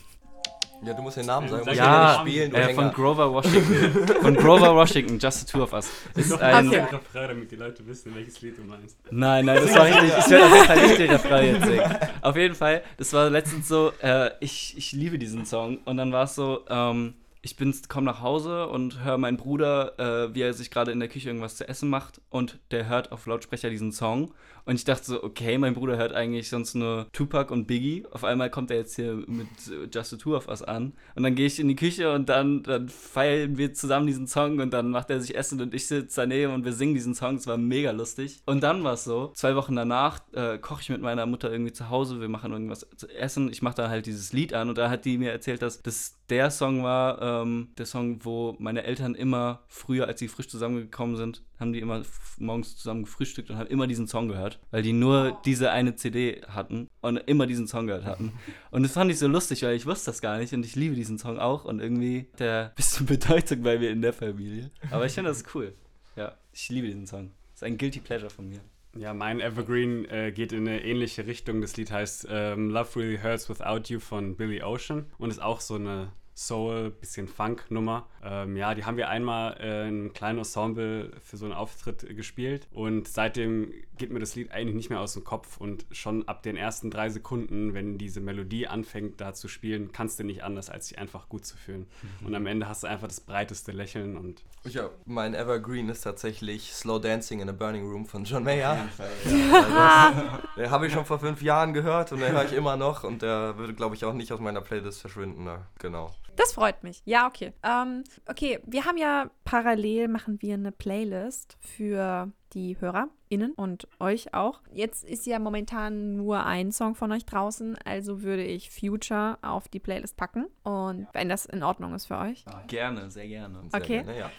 Ja, du musst den Namen sagen. Ja, den Ja, nicht spielen, äh, von. Grover Washington. von Grover Washington, Just the Two of Us. Ist Noch ein, Okay. ein Refrain, damit die Leute wissen, welches Lied du meinst. Nein, nein, das war richtig. Ich werde auf jeden Fall nicht den Refrain jetzt singen. Auf jeden Fall, das war letztens so, äh, ich, ich liebe diesen Song. Und dann war es so, ähm, ich bin, komme nach Hause und höre meinen Bruder, äh, wie er sich gerade in der Küche irgendwas zu essen macht. Und der hört auf Lautsprecher diesen Song. Und ich dachte so, okay, mein Bruder hört eigentlich sonst nur Tupac und Biggie. Auf einmal kommt er jetzt hier mit äh, Just the Two of Us an. Und dann gehe ich in die Küche und dann, dann feiern wir zusammen diesen Song und dann macht er sich Essen und ich sitze daneben und wir singen diesen Song. Es war mega lustig. Und dann war es so, zwei Wochen danach äh, koche ich mit meiner Mutter irgendwie zu Hause, wir machen irgendwas zu essen. Ich mache dann halt dieses Lied an und da hat die mir erzählt, dass das der Song war, ähm, der Song, wo meine Eltern immer früher, als sie frisch zusammengekommen sind, haben die immer morgens zusammen gefrühstückt und haben immer diesen Song gehört, weil die nur diese eine CD hatten und immer diesen Song gehört hatten. Und das fand ich so lustig, weil ich wusste das gar nicht und ich liebe diesen Song auch und irgendwie der bisschen Bedeutung bei mir in der Familie. Aber ich finde das cool. Ja, ich liebe diesen Song. Das ist ein Guilty Pleasure von mir. Ja, mein Evergreen äh, geht in eine ähnliche Richtung. Das Lied heißt ähm, Love Really Hurts Without You von Billy Ocean und ist auch so eine Soul, bisschen Funk-Nummer. Ähm, ja, die haben wir einmal äh, in einem kleinen Ensemble für so einen Auftritt äh, gespielt und seitdem geht mir das Lied eigentlich nicht mehr aus dem Kopf und schon ab den ersten drei Sekunden, wenn diese Melodie anfängt da zu spielen, kannst du nicht anders, als sich einfach gut zu fühlen. Und am Ende hast du einfach das breiteste Lächeln und Ja, mein Evergreen ist tatsächlich Slow Dancing in a Burning Room von John Mayer. Also, den habe ich schon vor fünf Jahren gehört und den höre ich immer noch und der würde, glaube ich, auch nicht aus meiner Playlist verschwinden. Na, genau. Das freut mich. Ja, okay. Ähm, okay, wir haben ja parallel machen wir eine Playlist für die HörerInnen und euch auch. Jetzt ist ja momentan nur ein Song von euch draußen, also würde ich Future auf die Playlist packen. Und wenn das in Ordnung ist für euch. Gerne, sehr gerne. Sehr Okay. Gerne, ja.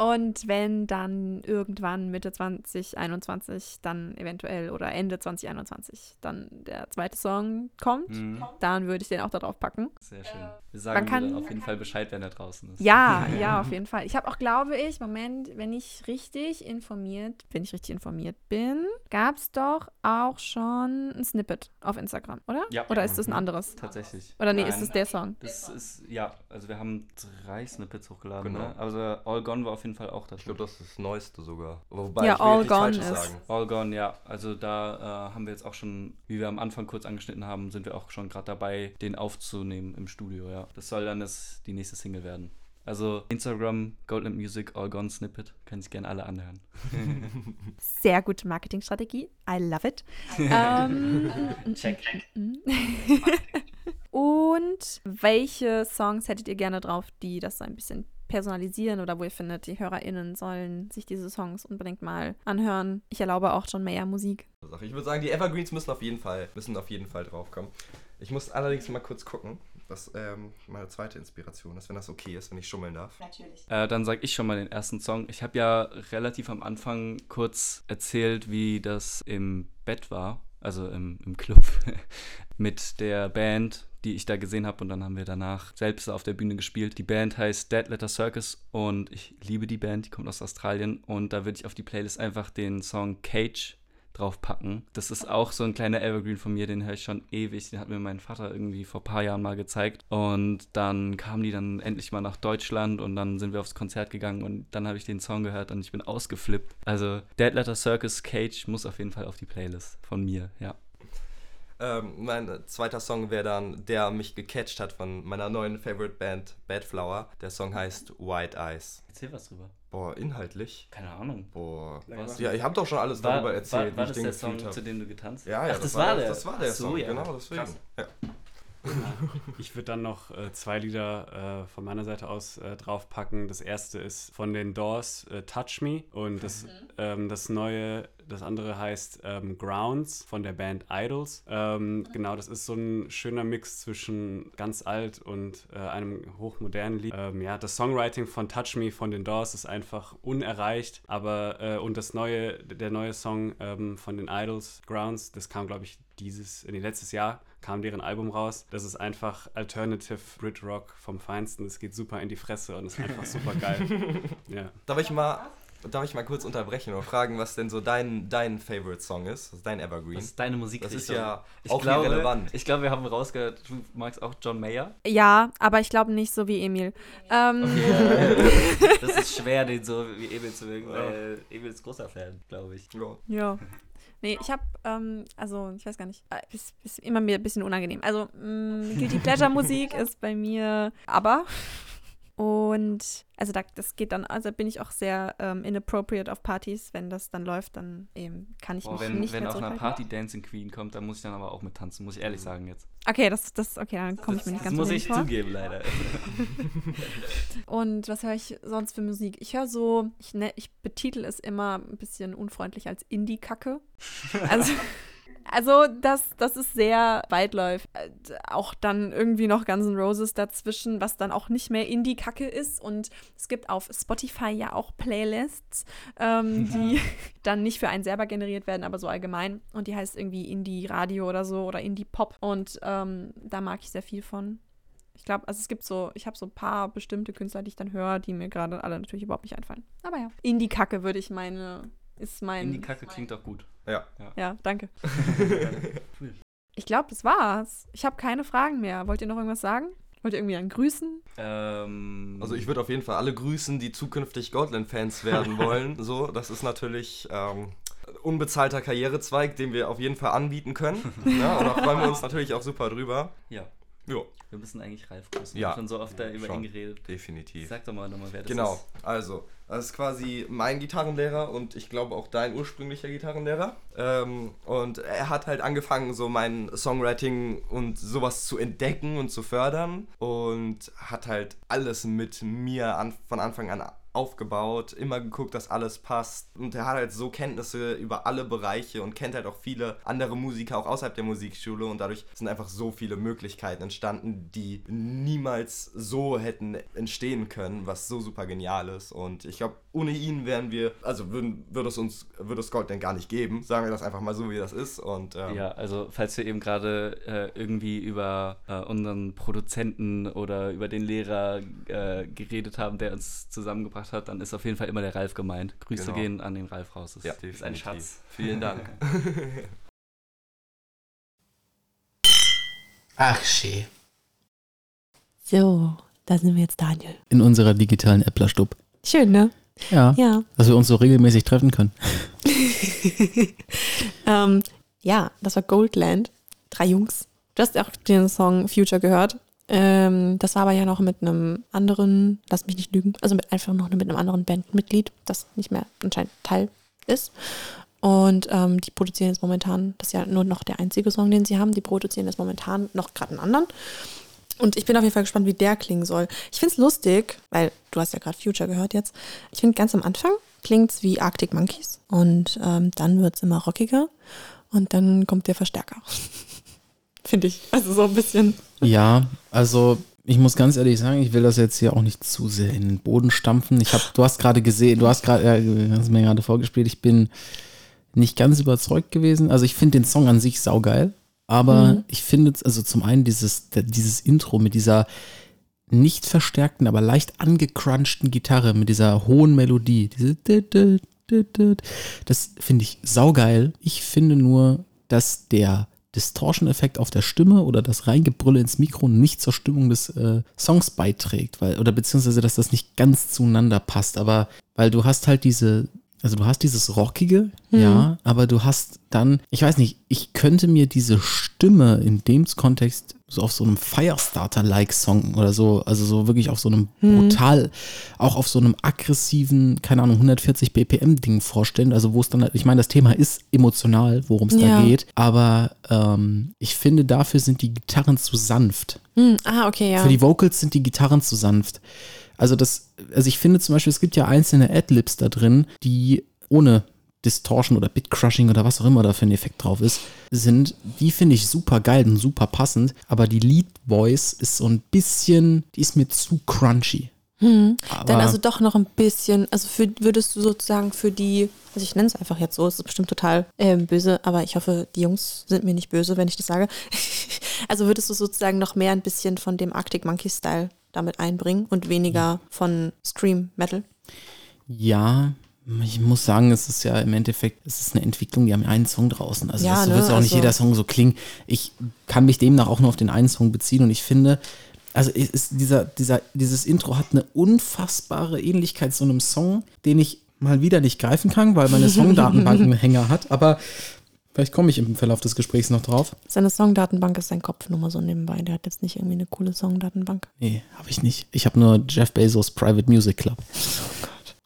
Und wenn dann irgendwann Mitte 2021, dann eventuell oder Ende 2021 dann der zweite Song kommt, Mhm. dann würde ich den auch da drauf packen. Sehr schön. Wir sagen kann- dann auf jeden Fall Bescheid, wenn er draußen ist. Ja, ja, auf jeden Fall. Ich habe auch, glaube ich, Moment, wenn ich richtig informiert, wenn ich richtig informiert bin, gab es doch auch schon ein Snippet auf Instagram, oder? Ja. Oder ist das ein anderes? Tatsächlich. Oder nee, Nein. ist es der Song? Das ist, ja, also wir haben drei Snippets hochgeladen. Genau. Ne? Also All Gone war auf jeden Fall auch das. Ich glaube, das ist das Neueste sogar. Wobei, Ja, ich All Gone Falsches ist- sagen. All Gone, ja. Also da äh, haben wir jetzt auch schon, wie wir am Anfang kurz angeschnitten haben, sind wir auch schon gerade dabei, den aufzunehmen im Studio, ja. Das soll dann das, die nächste Single werden. Also Instagram, Goldland Music, All Gone Snippet, können sich gerne alle anhören. Sehr gute Marketingstrategie. I love it. ähm, Check. Und welche Songs hättet ihr gerne drauf, die das so ein bisschen personalisieren oder wo ihr findet, die HörerInnen sollen sich diese Songs unbedingt mal anhören. Ich erlaube auch John Mayer Musik. Ich würde sagen, die Evergreens müssen auf jeden Fall, müssen auf jeden Fall draufkommen. Ich muss allerdings mal kurz gucken, was ähm, meine zweite Inspiration ist, wenn das okay ist, wenn ich schummeln darf. Natürlich. Äh, dann sage ich schon mal den ersten Song. Ich habe ja relativ am Anfang kurz erzählt, wie das im Bett war, also im, im Club, mit der Band, die ich da gesehen habe. Und dann haben wir danach selbst auf der Bühne gespielt. Die Band heißt Dead Letter Circus und ich liebe die Band, die kommt aus Australien. Und da würde ich auf die Playlist einfach den Song Cage draufpacken. Das ist auch so ein kleiner Evergreen von mir, den höre ich schon ewig. Den hat mir mein Vater irgendwie vor ein paar Jahren mal gezeigt. Und dann kamen die dann endlich mal nach Deutschland und dann sind wir aufs Konzert gegangen und dann habe ich den Song gehört und ich bin ausgeflippt. Also Dead Letter Circus Cage muss auf jeden Fall auf die Playlist von mir, ja. Ähm, mein zweiter Song wäre dann, der mich gecatcht hat von meiner neuen Favorite Band Bad Flower. Der Song heißt White Eyes. Erzähl was drüber. Boah, inhaltlich. Keine Ahnung. Boah. Was? Ja, ich habe doch schon alles darüber erzählt, war, war wie ich das der Song, habe. zu dem du getanzt hast? Ja, ja, Ach, das, war der. Das war der so, Song, ja. genau, deswegen. Krass. Ja. Ich würde dann noch äh, zwei Lieder äh, von meiner Seite aus äh, draufpacken. Das erste ist von den Doors äh, Touch Me und das, ähm, das neue, das andere heißt ähm, Grounds von der Band Idols. Ähm, genau, das ist so ein schöner Mix zwischen ganz alt und äh, einem hochmodernen Lied. Ähm, ja, das Songwriting von Touch Me von den Doors ist einfach unerreicht, aber äh, und das neue, der neue Song ähm, von den Idols Grounds, das kam glaube ich dieses, in letztes Jahr kam deren Album raus. Das ist einfach Alternative Brit Rock vom Feinsten. Das geht super in die Fresse und ist einfach super geil. Ja. Darf ich mal. Darf ich mal kurz unterbrechen und fragen, was denn so dein, dein Favorite Song ist? Was ist dein Evergreen? Das ist deine Musik. Das ist ja ich auch glaube, irrelevant. Ich glaube, wir haben rausgehört, du magst auch John Mayer. Ja, aber ich glaube nicht so wie Emil. Ähm, das ist schwer, den so wie Emil zu mögen, weil Emil ist großer Fan, glaube ich. Ja. Ja. Nee, ich habe, ähm, also ich weiß gar nicht, äh, ist, ist immer mir ein bisschen unangenehm. Also mh, Guilty Pleasure Musik ist bei mir aber und also da, das geht dann, also bin ich auch sehr ähm, inappropriate auf Partys, wenn das dann läuft, dann eben kann ich Boah, mich wenn nicht wenn mehr auf einer. Party Dancing Queen kommt, dann muss ich dann aber auch mit tanzen, muss ich ehrlich sagen jetzt. Okay, das, das, okay, dann komme ich das mir nicht das ganz muss unbedingt ich vor. zugeben, leider. Und was höre ich sonst für Musik? Ich höre so, ich, ne, ich betitel es immer ein bisschen unfreundlich als Indie-Kacke. Also, also das, das ist sehr weitläufig. Äh, Auch dann irgendwie noch Guns N' Roses dazwischen, was dann auch nicht mehr Indie-Kacke ist. Und es gibt auf Spotify ja auch Playlists, ähm, die dann nicht für einen selber generiert werden, aber so allgemein. Und die heißt irgendwie Indie-Radio oder so oder Indie-Pop. Und ähm, da mag ich sehr viel von. Ich glaube, also es gibt so, ich habe so ein paar bestimmte Künstler, die ich dann höre, die mir gerade alle natürlich überhaupt nicht einfallen. Aber ja. Indie-Kacke würde ich meine, ist mein. In die Kacke klingt auch gut. Ja. Ja, danke. Cool. Ich glaube, das war's. Ich habe keine Fragen mehr. Wollt ihr noch irgendwas sagen? Wollt ihr irgendwie dann grüßen? Ähm, Also ich würde auf jeden Fall alle grüßen, die zukünftig Goldland-Fans werden wollen. So, das ist natürlich ähm, unbezahlter Karrierezweig, den wir auf jeden Fall anbieten können. Ja, und da freuen wir uns natürlich auch super drüber. ja, Ja, wir müssen eigentlich Ralf grüßen. Ja. Wir haben schon so oft da über Schon. ihn geredet. definitiv. Sag doch mal nochmal, wer das Genau, ist. also, das ist quasi mein Gitarrenlehrer und ich glaube auch dein ursprünglicher Gitarrenlehrer. Ähm, und er hat halt angefangen, so mein Songwriting und sowas zu entdecken und zu fördern und hat halt alles mit mir an, von Anfang an aufgebaut, immer geguckt, dass alles passt. Und er hat halt so Kenntnisse über alle Bereiche und kennt halt auch viele andere Musiker auch außerhalb der Musikschule und dadurch sind einfach so viele Möglichkeiten entstanden, die niemals so hätten entstehen können, was so super genial ist. Und ich glaube, ohne ihn wären wir, also würden, würde es uns, würde es Gold denn gar nicht geben. Sagen wir das einfach mal so, wie das ist. Und ähm, Ja, also falls wir eben gerade äh, irgendwie über äh, unseren Produzenten oder über den Lehrer äh, geredet haben, der uns zusammengebracht hat, dann ist auf jeden Fall immer der Ralf gemeint. Grüße Genau. gehen an den Ralf raus. Das Ja, ist ein definitiv. Schatz. Vielen Dank. Ach, schee. So, da sind wir jetzt, Daniel. in unserer digitalen Äpplerstub. Schön, ne? Ja, Ja. dass wir uns so regelmäßig treffen können. ähm, ja, das war Goldland. Drei Jungs. Du hast auch den Song Future gehört. Ähm, das war aber ja noch mit einem anderen, lass mich nicht lügen, also mit einfach noch mit einem anderen Bandmitglied, das nicht mehr anscheinend Teil ist. Und ähm, die produzieren jetzt momentan, das ist ja nur noch der einzige Song, den sie haben, die produzieren jetzt momentan noch gerade einen anderen. Und ich bin auf jeden Fall gespannt, wie der klingen soll. Ich finde es lustig, weil du hast ja gerade Future gehört jetzt. Ich finde ganz am Anfang klingt es wie Arctic Monkeys und ähm, dann wird es immer rockiger und dann kommt der Verstärker. finde ich. Also so ein bisschen. Ja, also ich muss ganz ehrlich sagen, ich will das jetzt hier auch nicht zu sehr in den Boden stampfen. Ich habe, du hast gerade gesehen, du hast gerade, äh, hast mir gerade vorgespielt, ich bin nicht ganz überzeugt gewesen. Also ich finde den Song an sich saugeil, aber Mhm. ich finde, also zum einen dieses, dieses Intro mit dieser nicht verstärkten, aber leicht angecrunchten Gitarre, mit dieser hohen Melodie, diese das finde ich saugeil. Ich finde nur, dass der Distortion-Effekt auf der Stimme oder das Reingebrülle ins Mikro nicht zur Stimmung des äh, Songs beiträgt, weil, oder beziehungsweise, dass das nicht ganz zueinander passt, aber weil du hast halt diese, also du hast dieses Rockige, ja, aber du hast dann, ich weiß nicht, ich könnte mir diese Stimme in dem Kontext so auf so einem Firestarter-like-Song oder so, also so wirklich auf so einem brutal, auch auf so einem aggressiven, keine Ahnung, 140 BPM-Ding vorstellen, also wo es dann, ich meine, das Thema ist emotional, worum es Ja. da geht, aber ähm, ich finde, dafür sind die Gitarren zu sanft. Hm, ah, okay, ja. Für die Vocals sind die Gitarren zu sanft. Also das, also ich finde zum Beispiel, es gibt ja einzelne Adlibs da drin, die ohne Distortion oder Bitcrushing oder was auch immer da für ein Effekt drauf ist, sind, die finde ich super geil und super passend, aber die Lead Voice ist so ein bisschen, die ist mir zu crunchy. Hm. Dann also doch noch ein bisschen, also für, würdest du sozusagen für die, also ich nenne es einfach jetzt so, es ist bestimmt total ähm, böse, aber ich hoffe, die Jungs sind mir nicht böse, wenn ich das sage. also würdest du sozusagen noch mehr ein bisschen von dem Arctic Monkey Style damit einbringen und weniger von Scream Metal? ja, ich muss sagen, es ist ja im Endeffekt, es ist eine Entwicklung, die haben einen Song draußen. Also Ja, so ne, wird auch nicht also- jeder Song so klingen. Ich kann mich demnach auch nur auf den einen Song beziehen und ich finde, also ist dieser, dieser, dieses Intro hat eine unfassbare Ähnlichkeit zu einem Song, den ich mal wieder nicht greifen kann, weil meine Songdatenbank einen Hänger hat, aber vielleicht komme ich im Verlauf des Gesprächs noch drauf. Seine Songdatenbank ist sein Kopf nur mal so nebenbei. Der hat jetzt nicht irgendwie eine coole Songdatenbank. Nee, habe ich nicht. Ich habe nur Jeff Bezos Private Music Club.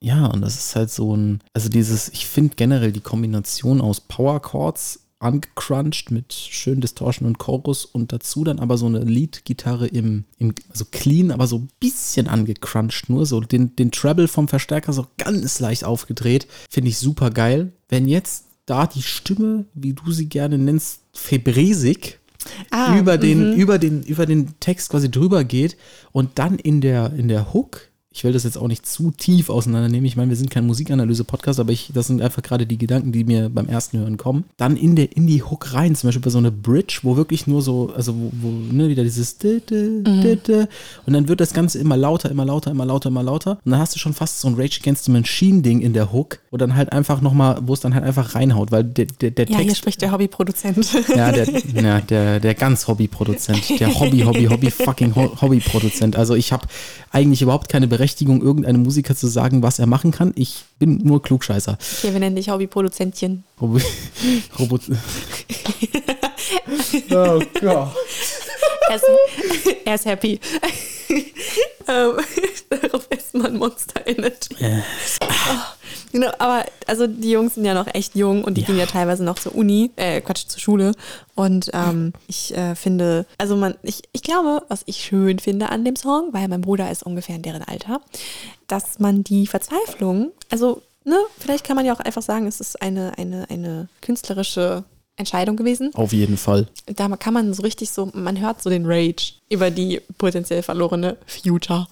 Ja, und das ist halt so ein, also dieses, ich finde generell die Kombination aus Power Chords angecrunched mit schön Distortion und Chorus und dazu dann aber so eine Lead-Gitarre im, im, also clean, aber so ein bisschen angecrunched, nur so den, den Treble vom Verstärker so ganz leicht aufgedreht, finde ich super geil. Wenn jetzt da die Stimme, wie du sie gerne nennst, febresig Ah, über den, mhm. über den, über den Text quasi drüber geht und dann in der, in der Hook, ich will das jetzt auch nicht zu tief auseinandernehmen, ich meine, wir sind kein Musikanalyse-Podcast, aber ich, das sind einfach gerade die Gedanken, die mir beim ersten Hören kommen. Dann in, der, in die Hook rein, zum Beispiel bei so einer Bridge, wo wirklich nur so, also wo, wo ne, wieder dieses Ditte, und dann wird das Ganze immer lauter, immer lauter, immer lauter, immer lauter und dann hast du schon fast so ein Rage Against the Machine-Ding in der Hook, wo dann halt einfach nochmal, wo es dann halt einfach reinhaut, weil der, der, der Ja, hier Text spricht der Hobbyproduzent. ja, der, ja, der, der ganz Hobbyproduzent. Der Hobby, Hobby, Hobby, fucking Ho Hobbyproduzent. Also ich habe eigentlich überhaupt keine Berechtigung, irgendeinem Musiker zu sagen, was er machen kann. Ich bin nur Klugscheißer. Okay, wir nennen dich Hobbyproduzentchen. Robo Robot. oh Gott. Er ist, er ist happy. ähm, darauf ist man Monster Energy. Oh, genau, aber also die Jungs sind ja noch echt jung und die Ja. gehen ja teilweise noch zur Uni, äh, Quatsch, zur Schule. Und ähm, ich äh, finde, also man, ich, ich glaube, was ich schön finde an dem Song, weil mein Bruder ist ungefähr in deren Alter, dass man die Verzweiflung, also, ne, vielleicht kann man ja auch einfach sagen, es ist eine, eine, eine künstlerische Entscheidung gewesen Auf jeden Fall. da kann man so richtig so, man hört so den Rage über die potenziell verlorene Future.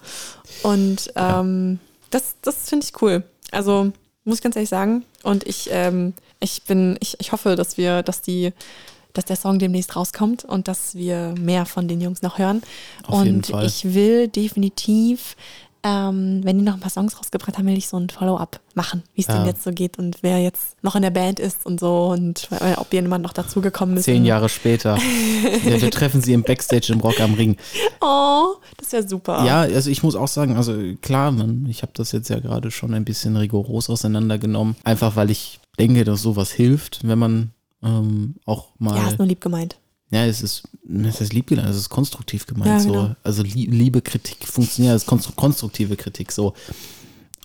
Und ähm, das, das finde ich cool. Also muss ich ganz ehrlich sagen. Und ich, ähm, ich bin, ich, ich hoffe, dass wir, dass die, dass der Song demnächst rauskommt und dass wir mehr von den Jungs noch hören. Auf und jeden Fall. ich will definitiv, ähm, wenn die noch ein paar Songs rausgebracht haben, will ich so ein Follow-up machen, wie es Ja. denen jetzt so geht und wer jetzt noch in der Band ist und so und äh, ob jemand noch dazugekommen ist. Zehn Jahre später. ja, wir treffen sie im Backstage im Rock am Ring. Oh, das wäre super. Ja, also ich muss auch sagen, also klar, man, ich habe das jetzt ja gerade schon ein bisschen rigoros auseinandergenommen. Einfach weil ich denke, dass sowas hilft, wenn man ähm, auch mal. Ja, ist nur lieb gemeint. Ja, es ist, es ist lieb gemeint, es ist konstruktiv gemeint. Ja, so. genau. Also lie- liebe Kritik funktioniert als konstru konstruktive Kritik so.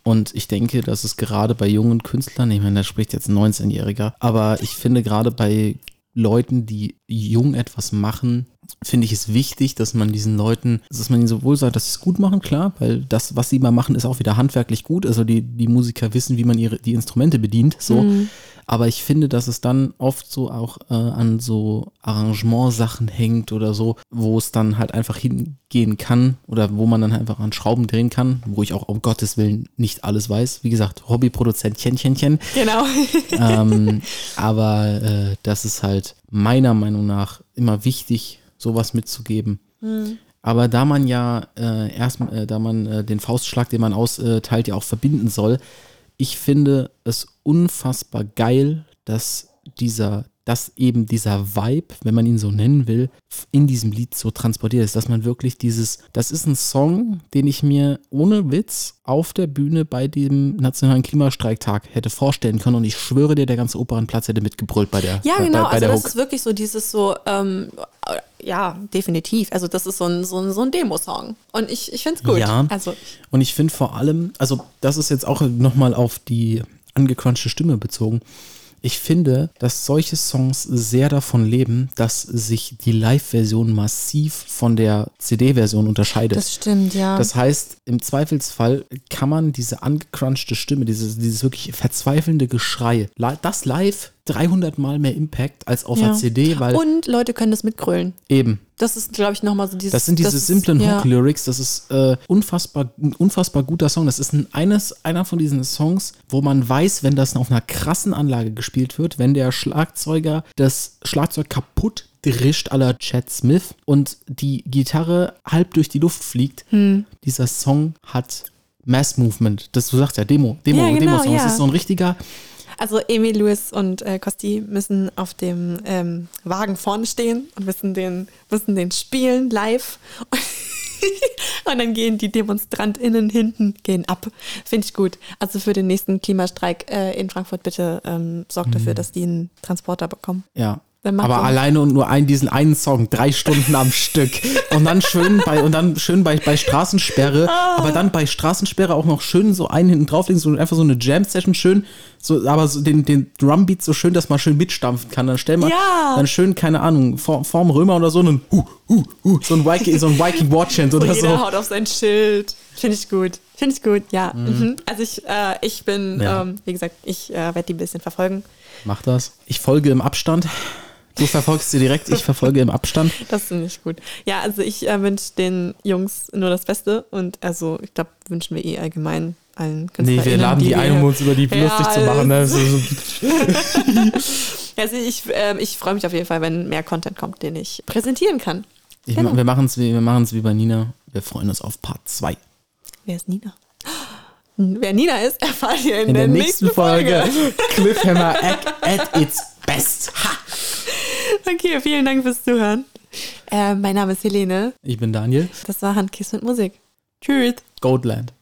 Und ich denke, dass es gerade bei jungen Künstlern, ich meine, da spricht jetzt ein 19-Jähriger, aber ich finde gerade bei Leuten, die jung etwas machen, finde ich es wichtig, dass man diesen Leuten, dass man ihnen sowohl sagt, dass sie es gut machen, klar, weil das, was sie mal machen, ist auch wieder handwerklich gut. Also die, die Musiker wissen, wie man ihre, die Instrumente bedient, so. Aber ich finde, dass es dann oft so auch äh, an so Arrangementsachen hängt oder so, wo es dann halt einfach hingehen kann oder wo man dann einfach an Schrauben drehen kann, wo ich auch um Gottes Willen nicht alles weiß. Wie gesagt, Hobbyproduzent, chen, chen, chen. Genau. ähm, aber äh, das ist halt meiner Meinung nach immer wichtig, sowas mitzugeben. Aber da man ja äh, erst, äh, da man äh, den Faustschlag, den man austeilt, ja auch verbinden soll, ich finde es unfassbar geil, dass dieser, dass eben dieser Vibe, wenn man ihn so nennen will, in diesem Lied so transportiert ist, dass man wirklich dieses, das ist ein Song, den ich mir ohne Witz auf der Bühne bei dem Nationalen Klimastreiktag hätte vorstellen können und ich schwöre dir, der ganze Opernplatz hätte mitgebrüllt bei der Ja, bei, genau. bei, bei also das Hook. ist wirklich so dieses so, ähm, äh, ja, definitiv. Also das ist so ein, so ein, so ein Demo-Song. Und ich, ich finde es gut. Ja. Also Und ich finde vor allem, also das ist jetzt auch nochmal auf die angecrunchte Stimme bezogen. Ich finde, dass solche Songs sehr davon leben, dass sich die Live-Version massiv von der CD-Version unterscheidet. das stimmt, ja. Das heißt, im Zweifelsfall kann man diese angecrunchte Stimme, dieses, dieses wirklich verzweifelnde Geschrei, das live 300 Mal mehr Impact als auf ja. der CD, weil Und Leute können das mitgrölen. eben, Das ist, glaube ich, nochmal so dieses. das sind diese ist- simplen ja. Hook-Lyrics, das ist äh, unfassbar, ein unfassbar guter Song. Das ist ein, eines, einer von diesen Songs, wo man weiß, wenn das auf einer krassen Anlage gespielt wird, wenn der Schlagzeuger das Schlagzeug kaputt drischt la Chad Smith und die Gitarre halb durch die Luft fliegt. Hm. Dieser Song hat Mass Movement. Das, du sagst ja Demo, Demo, Ja, genau, Demo-Song. ja. Das ist so ein richtiger, Also Emil Lewis und äh, Costi müssen auf dem ähm, Wagen vorne stehen und müssen den, müssen den spielen live. und dann gehen die DemonstrantInnen hinten, gehen ab. Finde ich gut. Also für den nächsten Klimastreik äh, in Frankfurt bitte ähm, sorgt dafür, dass die einen Transporter bekommen. ja. Aber er- alleine und nur ein, diesen einen Song, drei Stunden am Stück. Und dann schön bei, und dann schön bei, bei Straßensperre, aber dann bei Straßensperre auch noch schön so einen hinten drauflegen, so einfach so eine Jam-Session schön, so, aber so den, den Drumbeat so schön, dass man schön mitstampfen kann. Dann stell mal, Ja. dann schön, keine Ahnung, vor, vorm Römer oder so, einen, hu, hu, hu, so ein Viking, so ein Viking Und oder jeder so. haut auf sein Schild. Finde ich gut. Finde ich gut, ja. Mhm. Also ich, äh, ich bin, Ja. ähm, wie gesagt, ich äh, werde die ein bisschen verfolgen. Mach das. Ich folge im Abstand. Du verfolgst sie direkt, ich verfolge im Abstand. Das finde ich gut. Ja, also ich äh, wünsche den Jungs nur das Beste und also ich glaube, wünschen wir eh allgemein allen Nee, KünstlerInnen, wir laden die wir- ein, um uns über die Ja, lustig zu machen. Ne? So, so. Also ich, ähm, ich freue mich auf jeden Fall, wenn mehr Content kommt, den ich präsentieren kann. Ich, Genau. Wir machen es wie, wir wie bei Nina. Wir freuen uns auf Part 2. Wer ist Nina? Wer Nina ist, erfahrt ihr in, In der, nächsten Folge. Cliffhammer at, at its best. Ha! Okay, vielen Dank fürs Zuhören. Äh, mein Name ist Helene. Ich bin Daniel. Das war Handkiss mit Musik. Tschüss. Goldland.